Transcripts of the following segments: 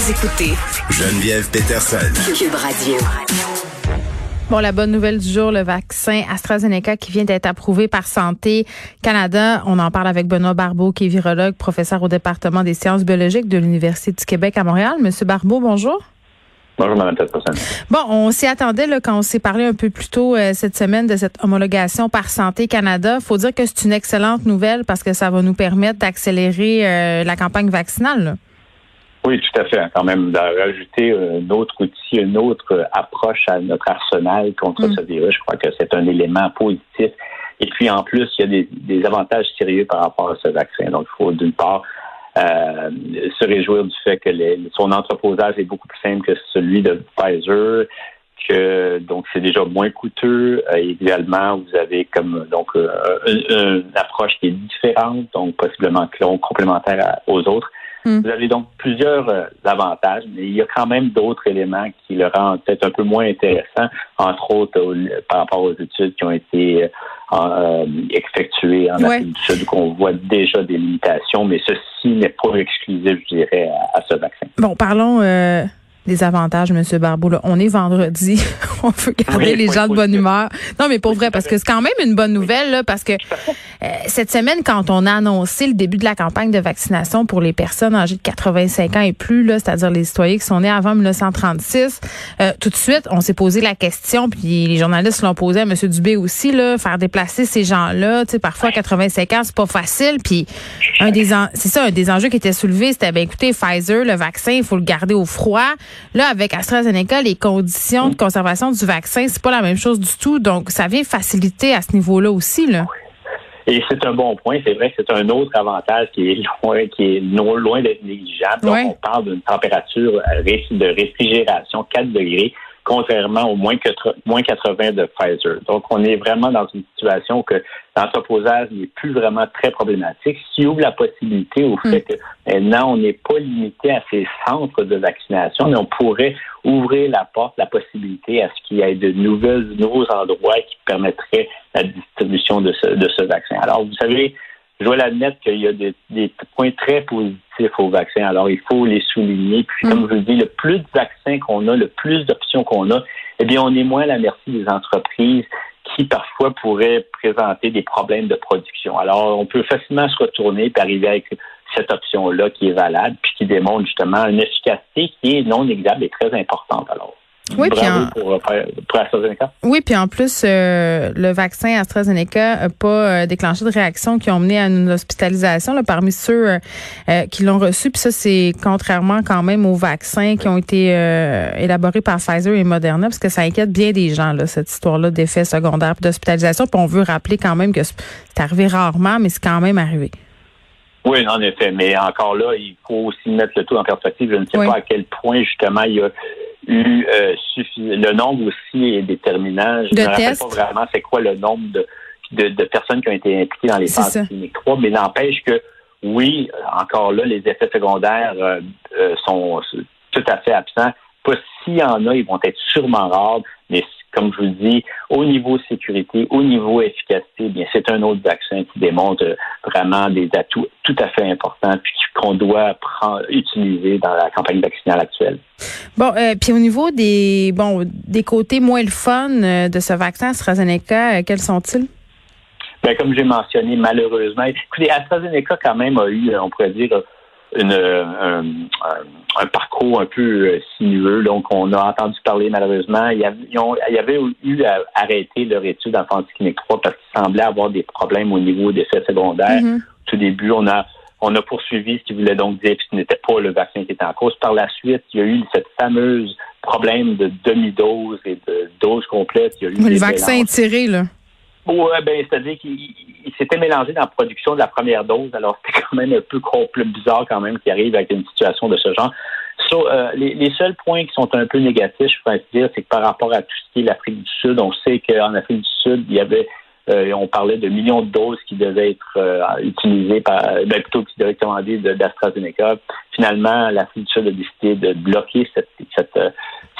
Vous écoutez Geneviève Peterson. Cube Radio. Bon, la bonne nouvelle du jour, le vaccin AstraZeneca qui vient d'être approuvé par Santé Canada. On en parle avec Benoît Barbeau, qui est virologue, professeur au département des sciences biologiques de l'Université du Québec à Montréal. Monsieur Barbeau, bonjour. Bonjour, Mme Peterson. Bon, on s'y attendait là, quand on s'est parlé un peu plus tôt euh, cette semaine de cette homologation par Santé Canada. faut dire que c'est une excellente nouvelle parce que ça va nous permettre d'accélérer euh, la campagne vaccinale. là. Oui, tout à fait. Quand même, de rajouter un autre outil, une autre approche à notre arsenal contre Mm. ce virus, je crois que c'est un élément positif. Et puis, en plus, il y a des, des avantages sérieux par rapport à ce vaccin. Donc, il faut d'une part euh, se réjouir du fait que les- son entreposage est beaucoup plus simple que celui de Pfizer, que donc c'est déjà moins coûteux. Euh, également, vous avez comme donc euh, une, une approche qui est différente, donc possiblement clone complémentaire à- aux autres. Mm. Vous avez donc plusieurs euh, avantages, mais il y a quand même d'autres éléments qui le rendent peut-être un peu moins intéressant, entre autres au- par rapport aux études qui ont été euh, euh, effectuées en Ouais. Afrique du Sud, qu'on voit déjà des limitations, mais ceci n'est pas exclusif, je dirais, à, à ce vaccin. Bon, parlons euh, des avantages, Monsieur Barbeau. là. On est vendredi. on veut garder Oui, les gens de bonne humeur. Non, mais pour vrai, parce que c'est quand même une bonne nouvelle, là, parce que euh, cette semaine, quand on a annoncé le début de la campagne de vaccination pour les personnes âgées de 85 ans et plus, là, c'est-à-dire les citoyens qui sont nés avant 1936, euh, tout de suite, on s'est posé la question, puis les journalistes l'ont posé à M. Dubé aussi, là, faire déplacer ces gens-là, tu sais, parfois à 85 ans, c'est pas facile, puis un des en- c'est ça, un des enjeux qui était soulevé, c'était ben écoutez, Pfizer, le vaccin, il faut le garder au froid. Là, avec AstraZeneca, les conditions de conservation du vaccin, c'est pas la même chose du tout. Donc, ça vient faciliter à ce niveau-là aussi, là. Et c'est un bon point. C'est vrai que c'est un autre avantage qui est loin, qui est non loin d'être négligeable. Donc, Ouais. on parle d'une température de réfrigération 4 degrés, contrairement au moins, quatre- moins 80 de Pfizer. Donc, on est vraiment dans une situation que l'entreposage n'est plus vraiment très problématique. Ce qui ouvre la possibilité au fait que maintenant, on n'est pas limité à ces centres de vaccination, mais on pourrait ouvrir la porte, la possibilité à ce qu'il y ait de nouvelles, nouveaux endroits qui permettraient la distribution de ce, de ce vaccin. Alors, vous savez, je dois l'admettre qu'il y a des, des points très positifs au vaccin. Alors, il faut les souligner. Puis, comme je vous dis, le plus de vaccins qu'on a, le plus d'options qu'on a, eh bien, on est moins à la merci des entreprises qui parfois pourraient présenter des problèmes de production. Alors, on peut facilement se retourner et arriver avec cette option-là qui est valable puis qui démontre justement une efficacité qui est non négligeable et très importante. Alors, Oui, puis en- pour, euh, pour AstraZeneca. Oui, puis en plus, euh, le vaccin AstraZeneca n'a pas euh, déclenché de réaction qui ont mené à une hospitalisation là, parmi ceux euh, qui l'ont reçu. Puis ça, c'est contrairement quand même aux vaccins qui ont été élaborés par Pfizer et Moderna, parce que ça inquiète bien des gens, là, cette histoire-là d'effets secondaires d'hospitalisation. Puis on veut rappeler quand même que c'est arrivé rarement, mais c'est quand même arrivé. Oui, en effet, mais encore là, il faut aussi mettre le tout en perspective. Je ne sais Oui. pas à quel point, justement, il y a eu euh, suffi- le nombre aussi est déterminant. Je ne me rappelle tests? pas vraiment c'est quoi le nombre de, de, de personnes qui ont été impliquées dans les phases cliniques 3, mais n'empêche que oui, encore là, les effets secondaires euh, euh, sont tout à fait absents. Pas s'il y en a, ils vont être sûrement rares, mais comme je vous le dis, au niveau sécurité, au niveau efficacité, bien c'est un autre vaccin qui démontre euh, vraiment des atouts tout à fait importants puis qu'on doit prendre, utiliser dans la campagne vaccinale actuelle. Bon, euh, puis au niveau des bon des côtés moins le fun euh, de ce vaccin AstraZeneca, quels sont-ils? Ben, comme j'ai mentionné, malheureusement, écoutez, AstraZeneca quand même a eu, on pourrait dire, une, un, un- un parcours un peu euh, sinueux. Donc, on a entendu parler, malheureusement, il y avait, ils y avait eu à arrêter leur étude en phase clinique 3 parce qu'il semblait avoir des problèmes au niveau des effets secondaires. Mhm. Au tout début, on a on a poursuivi ce qui voulait donc dire que ce n'était pas le vaccin qui était en cause. Par la suite, il y a eu cette fameuse problème de demi-dose et de dose complète. Il y a eu Le vaccin mélanges. tiré, là. Ouais, ben, c'est-à-dire qu'il il s'était mélangé dans la production de la première dose. Alors, c'était quand même un peu complet, bizarre quand même qui arrive avec une situation de ce genre. So, euh, les, les seuls points qui sont un peu négatifs, je pourrais dire, c'est que par rapport à tout ce qui est l'Afrique du Sud, on sait qu'en Afrique du Sud, il y avait euh, on parlait de millions de doses qui devaient être euh, utilisées par, ben, plutôt qui devaient être commandées d'AstraZeneca. Finalement, l'Afrique du Sud a décidé de bloquer cette, cette, euh,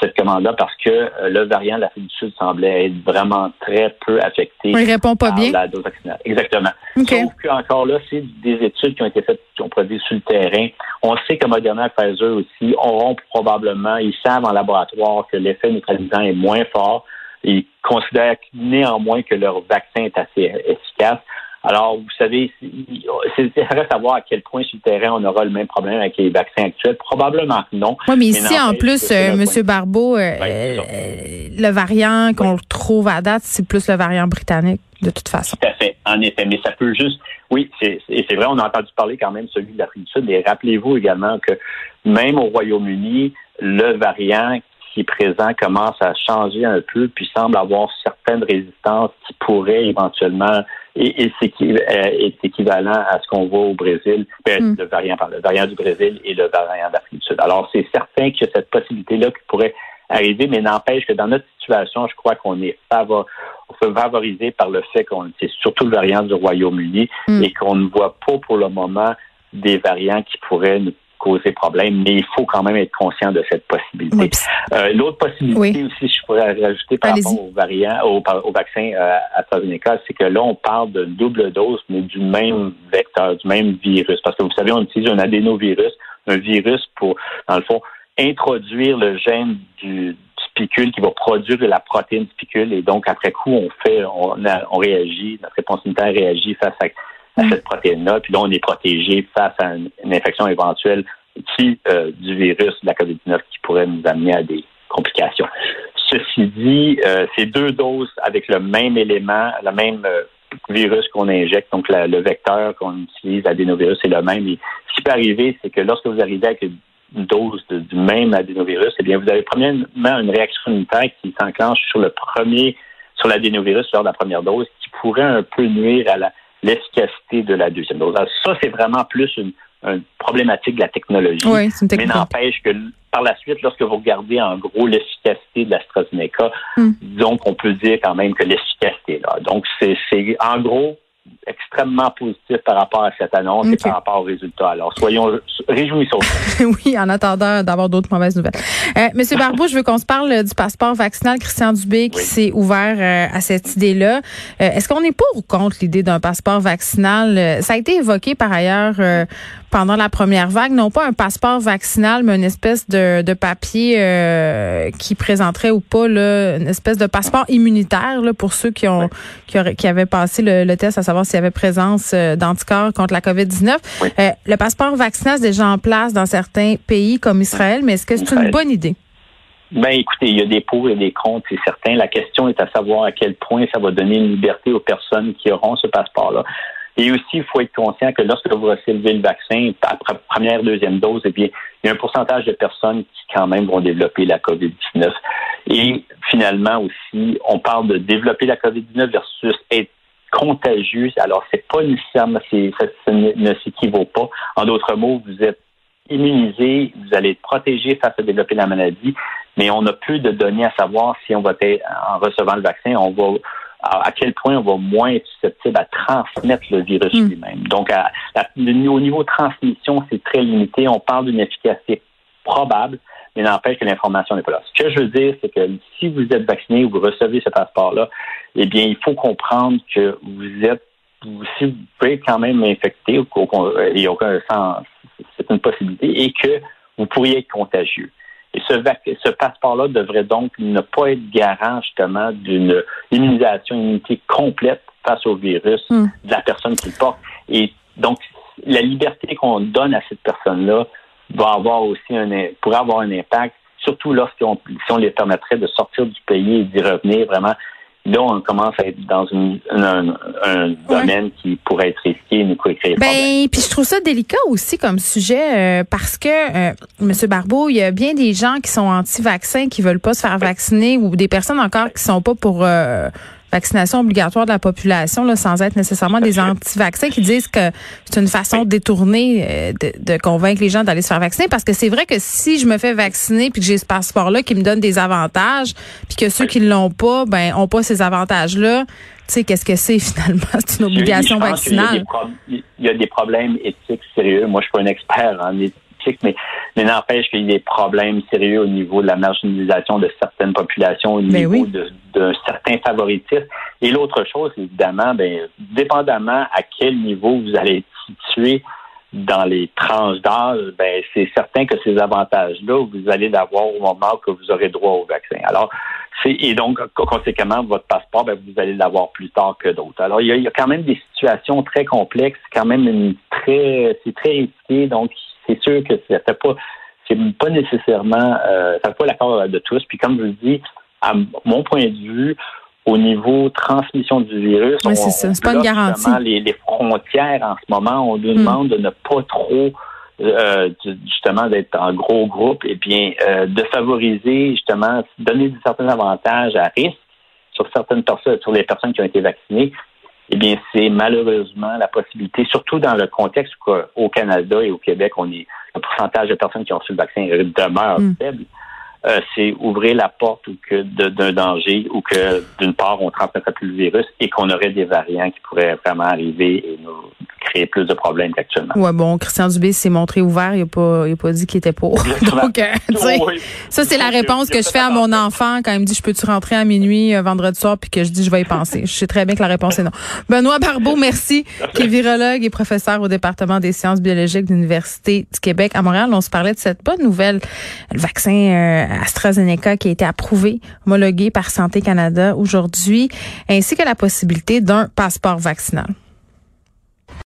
cette médicament-là parce que euh, le variant de l'Afrique du Sud semblait être vraiment très peu affecté. Il répond pas bien. La dose vaccinale. Exactement. Sauf que encore là, c'est des études qui ont été faites, qui ont produit sur le terrain. On sait que Moderna et Pfizer aussi auront probablement, ils savent en laboratoire que l'effet neutralisant est moins fort. Ils considèrent néanmoins que leur vaccin est assez efficace. Alors, vous savez, c'est reste à voir à quel point sur le terrain on aura le même problème avec les vaccins actuels. Probablement que non. Oui, mais ici, en plus, euh, M. Barbeau, euh, euh, le variant qu'on trouve à date, c'est plus le variant britannique, de toute façon. Tout à fait, en effet. Mais ça peut juste... Oui, c'est vrai, on a entendu parler quand même celui de l'Afrique du Sud. Et rappelez-vous également que même au Royaume-Uni, le variant qui est présent commence à changer un peu, puis semble avoir certaines résistances qui pourraient éventuellement et, et c'est est équivalent à ce qu'on voit au Brésil, ben, hmm. le variant le variant du Brésil et le variant d'Afrique du Sud. Alors c'est certain qu'il y a cette possibilité-là qui pourrait arriver, mais n'empêche que dans notre situation, je crois qu'on est favorisé par le fait qu'on c'est surtout le variant du Royaume-Uni hmm. et qu'on ne voit pas pour le moment des variants qui pourraient nous causer problème, mais il faut quand même être conscient de cette possibilité. Euh, l'autre possibilité aussi, je pourrais rajouter par rapport au variant, au, au vaccin euh, AstraZeneca, c'est que là, on parle de double dose, mais du même vecteur, du même virus. Parce que vous savez, on utilise un adénovirus, un virus pour, dans le fond, introduire le gène du, spicule qui va produire de la protéine spicule et donc après coup on fait on, on réagit notre réponse immunitaire réagit face à à cette protéine-là. Puis là, on est protégé face à une, infection éventuelle qui, euh, du virus de la COVID-19 qui pourrait nous amener à des complications. Ceci dit, euh, ces deux doses avec le même élément, le même euh, virus qu'on injecte, donc le vecteur qu'on utilise, l'adénovirus, c'est le même. Ce qui peut arriver, c'est que lorsque vous arrivez avec une dose du même adénovirus, eh bien, vous avez premièrement une réaction immunitaire qui s'enclenche sur le premier, sur l'adénovirus lors de la première dose, qui pourrait un peu nuire à la, l'efficacité de la deuxième dose. ça, c'est vraiment plus une, problématique de la technologie. Oui, une mais n'empêche que par la suite, lorsque vous regardez en gros l'efficacité de l'AstraZeneca, hmm. donc on peut dire quand même que l'efficacité là. Donc c'est en gros extrêmement positif par rapport à cette annonce et par rapport aux résultats. Alors, soyons réjouissons. oui, en attendant d'avoir d'autres mauvaises nouvelles. Euh, Monsieur Barbeau, je veux qu'on se parle du passeport vaccinal. Christian Dubé qui s'est ouvert euh, à cette idée-là. Euh, est-ce qu'on est pour ou contre l'idée d'un passeport vaccinal? Euh, ça a été évoqué par ailleurs pendant la première vague, non pas un passeport vaccinal, mais une espèce de, de papier qui présenterait ou pas là, une espèce de passeport immunitaire là, pour ceux qui ont qui, qui, avaient passé le, le test à savoir s'il y avait présence euh, d'anticorps contre la COVID-19. Euh, le passeport vaccinal est déjà en place dans certains pays comme Israël, mais est-ce que c'est une bonne idée? Ben, écoutez, il y a des pour et des contre, c'est certain. La question est à savoir à quel point ça va donner une liberté aux personnes qui auront ce passeport-là. Et aussi, il faut être conscient que lorsque vous recevez le vaccin, après première, deuxième dose, eh bien, il y a un pourcentage de personnes qui quand même vont développer la COVID-19. Et finalement aussi, on parle de développer la COVID-19 versus être contagieux. Alors, c'est pas nécessairement, ça, ne, s'équivaut pas. En d'autres mots, vous êtes immunisé, vous allez être protégé face à développer la maladie, mais on n'a plus de données à savoir si on va être, en recevant le vaccin, on va à quel point on va moins être susceptible à transmettre le virus hmm. lui-même. Donc, au niveau transmission, c'est très limité. On parle d'une efficacité probable, mais n'empêche que l'information n'est pas là. Ce que je veux dire, c'est que si vous êtes vacciné ou vous recevez ce passeport-là, eh bien, il faut comprendre que vous êtes, si vous pouvez quand même infecté, il n'y a aucun sens, c'est une possibilité, et que vous pourriez être contagieux. Et ce, ce passeport-là devrait donc ne pas être garant justement d'une immunisation, immunité complète face au virus hmm. de la personne qui le porte. Et donc, la liberté qu'on donne à cette personne-là va avoir aussi un, pourrait avoir un impact, surtout lorsqu'on si on les permettrait de sortir du pays et d'y revenir vraiment là, on commence à être dans une, un, domaine qui pourrait être risqué et nous créer ben, Puis je trouve ça délicat aussi comme sujet euh, parce que, euh, M. Barbeau, il y a bien des gens qui sont anti-vaccins, qui veulent pas se faire vacciner ou des personnes encore qui sont pas pour... Euh, vaccination obligatoire de la population, là, sans être nécessairement des anti-vaccins, qui disent que c'est une façon détournée euh, de, de, convaincre les gens d'aller se faire vacciner. Parce que c'est vrai que si je me fais vacciner puis que j'ai ce passeport-là qui me donne des avantages, puis que ceux qui l'ont pas, ben, ont pas ces avantages-là, tu sais, qu'est-ce que c'est finalement? C'est une obligation vaccinale. Il y, a des problèmes éthiques sérieux. Moi, je suis pas un expert en éthique, mais mais n'empêche qu'il y a des problèmes sérieux au niveau de la marginalisation de certaines populations, au Ben niveau d'un certain favoritisme. Et l'autre chose, évidemment, ben, dépendamment à quel niveau vous allez être situé dans les tranches d'âge, ben, c'est certain que ces avantages-là, vous allez l'avoir au moment que vous aurez droit au vaccin. Alors, et donc, conséquemment, votre passeport, ben, vous allez l'avoir plus tard que d'autres. Alors, il y, a, il y, a, quand même des situations très complexes, quand même une très, c'est très risqué, donc c'est sûr que ça fait pas, c'est pas nécessairement, euh, ça fait pas l'accord de tous. Puis comme je vous dis, à mon point de vue, au niveau transmission du virus, oui, c'est ça. C'est pas une garantie. Les, les, frontières en ce moment, on nous demande de ne pas trop euh, justement d'être en gros groupe et bien euh, de favoriser justement donner certains avantages à risque sur certaines personnes, sur les personnes qui ont été vaccinées. Eh bien, c'est malheureusement la possibilité, surtout dans le contexte qu'au Canada et au Québec, on est le pourcentage de personnes qui ont reçu le vaccin demeure mm. faible. Euh, c'est ouvrir la porte ou que d'un danger ou que d'une part on transmettrait plus le virus et qu'on aurait des variants qui pourraient vraiment arriver et nous créer plus de problèmes qu'actuellement. Ouais, bon, Christian Dubé s'est montré ouvert, il a pas, il a pas dit qu'il était pour. Donc, euh, oui. ça c'est la réponse que je fais à mon enfant quand il me dit je peux-tu rentrer à minuit euh, vendredi soir puis que je dis je vais y penser. je sais très bien que la réponse est non. Benoît Barbeau, merci, qui est virologue et professeur au département des sciences biologiques de l'Université du Québec à Montréal. On se parlait de cette bonne nouvelle, le vaccin AstraZeneca qui a été approuvé, homologué par Santé Canada aujourd'hui, ainsi que la possibilité d'un passeport vaccinal.